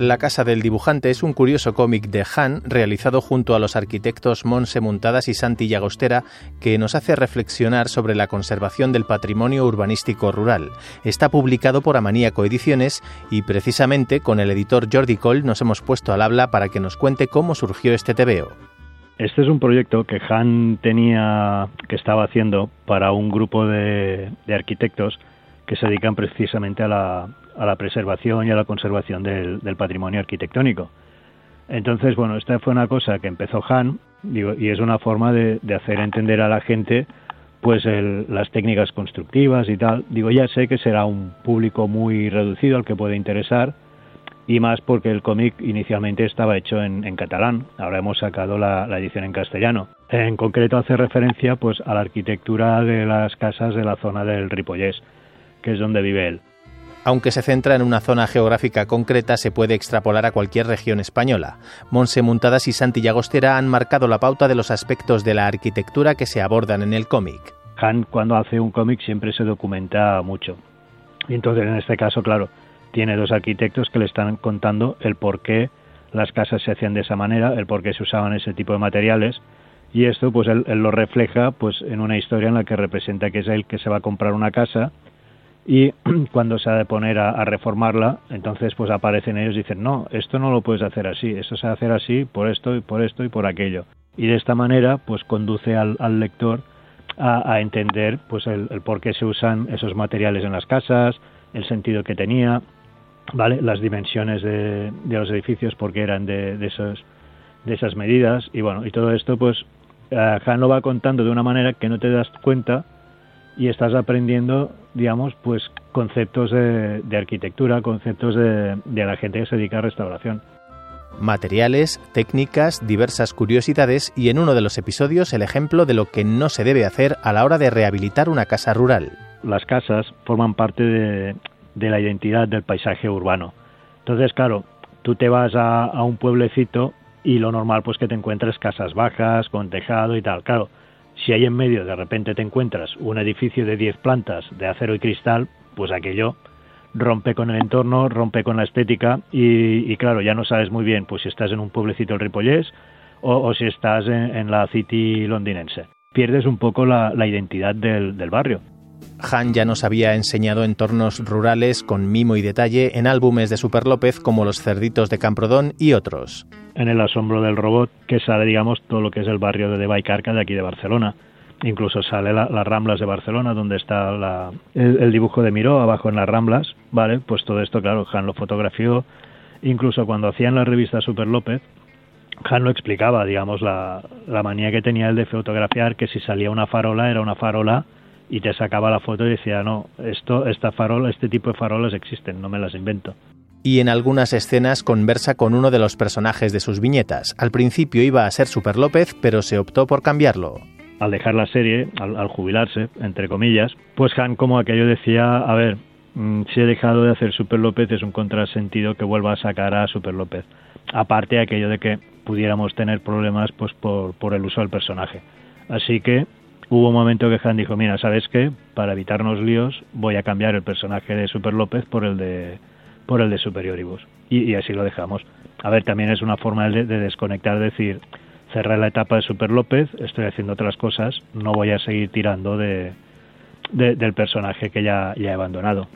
La Casa del Dibujante es un curioso cómic de Han realizado junto a los arquitectos Monse Muntadas y Santi Llagostera que nos hace reflexionar sobre la conservación del patrimonio urbanístico rural. Está publicado por Amaníaco Ediciones y precisamente con el editor Jordi Coll nos hemos puesto al habla para que nos cuente cómo surgió este tebeo. Este es un proyecto que Han tenía, que estaba haciendo para un grupo de arquitectos que se dedican precisamente a la, a la preservación y a la conservación del, del, patrimonio arquitectónico. Entonces, bueno, esta fue una cosa que empezó Han digo, y es una forma de, de hacer entender a la gente pues el, las técnicas constructivas y tal. Digo, ya sé que será un público muy reducido al que puede interesar y más porque el cómic inicialmente estaba hecho en, en catalán. Ahora hemos sacado la, la, edición en castellano. En concreto hace referencia pues a la arquitectura de las casas de la zona del Ripollés, que es donde vive él. Aunque se centra en una zona geográfica concreta, se puede extrapolar a cualquier región española. Monse Muntadas y Santi Llagostera han marcado la pauta de los aspectos de la arquitectura que se abordan en el cómic. Han, cuando hace un cómic, siempre se documenta mucho. Y entonces, en este caso, claro, tiene dos arquitectos que le están contando el por qué las casas se hacían de esa manera, el por qué se usaban ese tipo de materiales. Y esto, pues, él, él lo refleja pues, en una historia en la que representa que es él que se va a comprar una casa y cuando se ha de poner a, reformarla, entonces pues aparecen ellos y dicen, no, esto no lo puedes hacer así, esto se hacer así por esto y por esto y por aquello. Y de esta manera pues conduce al, lector a, entender pues el, por qué se usan esos materiales en las casas, el sentido que tenía, ¿vale? las dimensiones de, de los edificios porque eran de, de, esos, de esas medidas y bueno, y todo esto pues uh, Han lo va contando de una manera que no te das cuenta y estás aprendiendo, digamos, pues conceptos de, de arquitectura, conceptos de, de, la gente que se dedica a restauración. Materiales, técnicas, diversas curiosidades y en uno de los episodios el ejemplo de lo que no se debe hacer a la hora de rehabilitar una casa rural. Las casas forman parte de, de la identidad del paisaje urbano. Entonces, claro, tú te vas a, a un pueblecito y lo normal pues que te encuentres casas bajas, con tejado y tal. Claro, si ahí en medio de repente te encuentras un edificio de 10 plantas de acero y cristal, pues aquello rompe con el entorno, rompe con la estética y, claro, ya no sabes muy bien pues si estás en un pueblecito del Ripollés o, si estás en, la city londinense. Pierdes un poco la, la identidad del, del barrio. Han ya nos había enseñado entornos rurales con mimo y detalle en álbumes de Super López como Los Cerditos de Camprodón y otros. En El Asombro del Robot, que sale, digamos, todo lo que es el barrio de Baicarca de aquí de Barcelona. Incluso sale la, las Ramblas de Barcelona, donde está la, el, el, dibujo de Miró, abajo en las Ramblas, ¿vale? Pues todo esto, claro, Han lo fotografió. Incluso cuando hacían la revista Super López, Han lo explicaba, digamos, la, la manía que tenía él de fotografiar, que si salía una farola, era una farola y te sacaba la foto y decía, no, esto, esta farola, este tipo de farolas existen, no me las invento. Y en algunas escenas conversa con uno de los personajes de sus viñetas. Al principio iba a ser Super López, pero se optó por cambiarlo. Al dejar la serie, al, jubilarse, entre comillas, pues Han como aquello decía, a ver, mmm, si he dejado de hacer Super López es un contrasentido que vuelva a sacar a Super López. Aparte de aquello de que pudiéramos tener problemas pues por, por el uso del personaje. Así que hubo un momento que Han dijo, mira, ¿sabes qué? Para evitarnos líos voy a cambiar el personaje de Super López por el de por el de Superioribus. Y, y así lo dejamos. A ver, también es una forma de, de desconectar, decir, cerré la etapa de Super López, estoy haciendo otras cosas, no voy a seguir tirando de, de, del personaje que ya, ya he abandonado.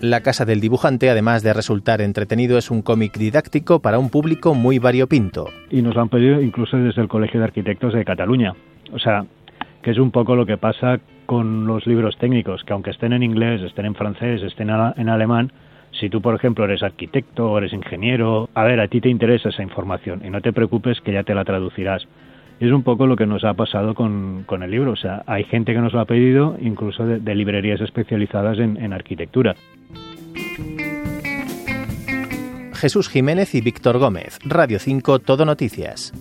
La Casa del Dibujante, además de resultar entretenido, es un cómic didáctico para un público muy variopinto. Y nos lo han pedido incluso desde el Colegio de Arquitectos de Cataluña. O sea, que es un poco lo que pasa con los libros técnicos, que aunque estén en inglés, estén en francés, estén en alemán, si tú, por ejemplo, eres arquitecto eres ingeniero, a ver, a ti te interesa esa información y no te preocupes que ya te la traducirás. Es un poco lo que nos ha pasado con, con, el libro. O sea, hay gente que nos lo ha pedido, incluso de, de librerías especializadas en, en arquitectura. Jesús Jiménez y Víctor Gómez, Radio 5, Todo Noticias.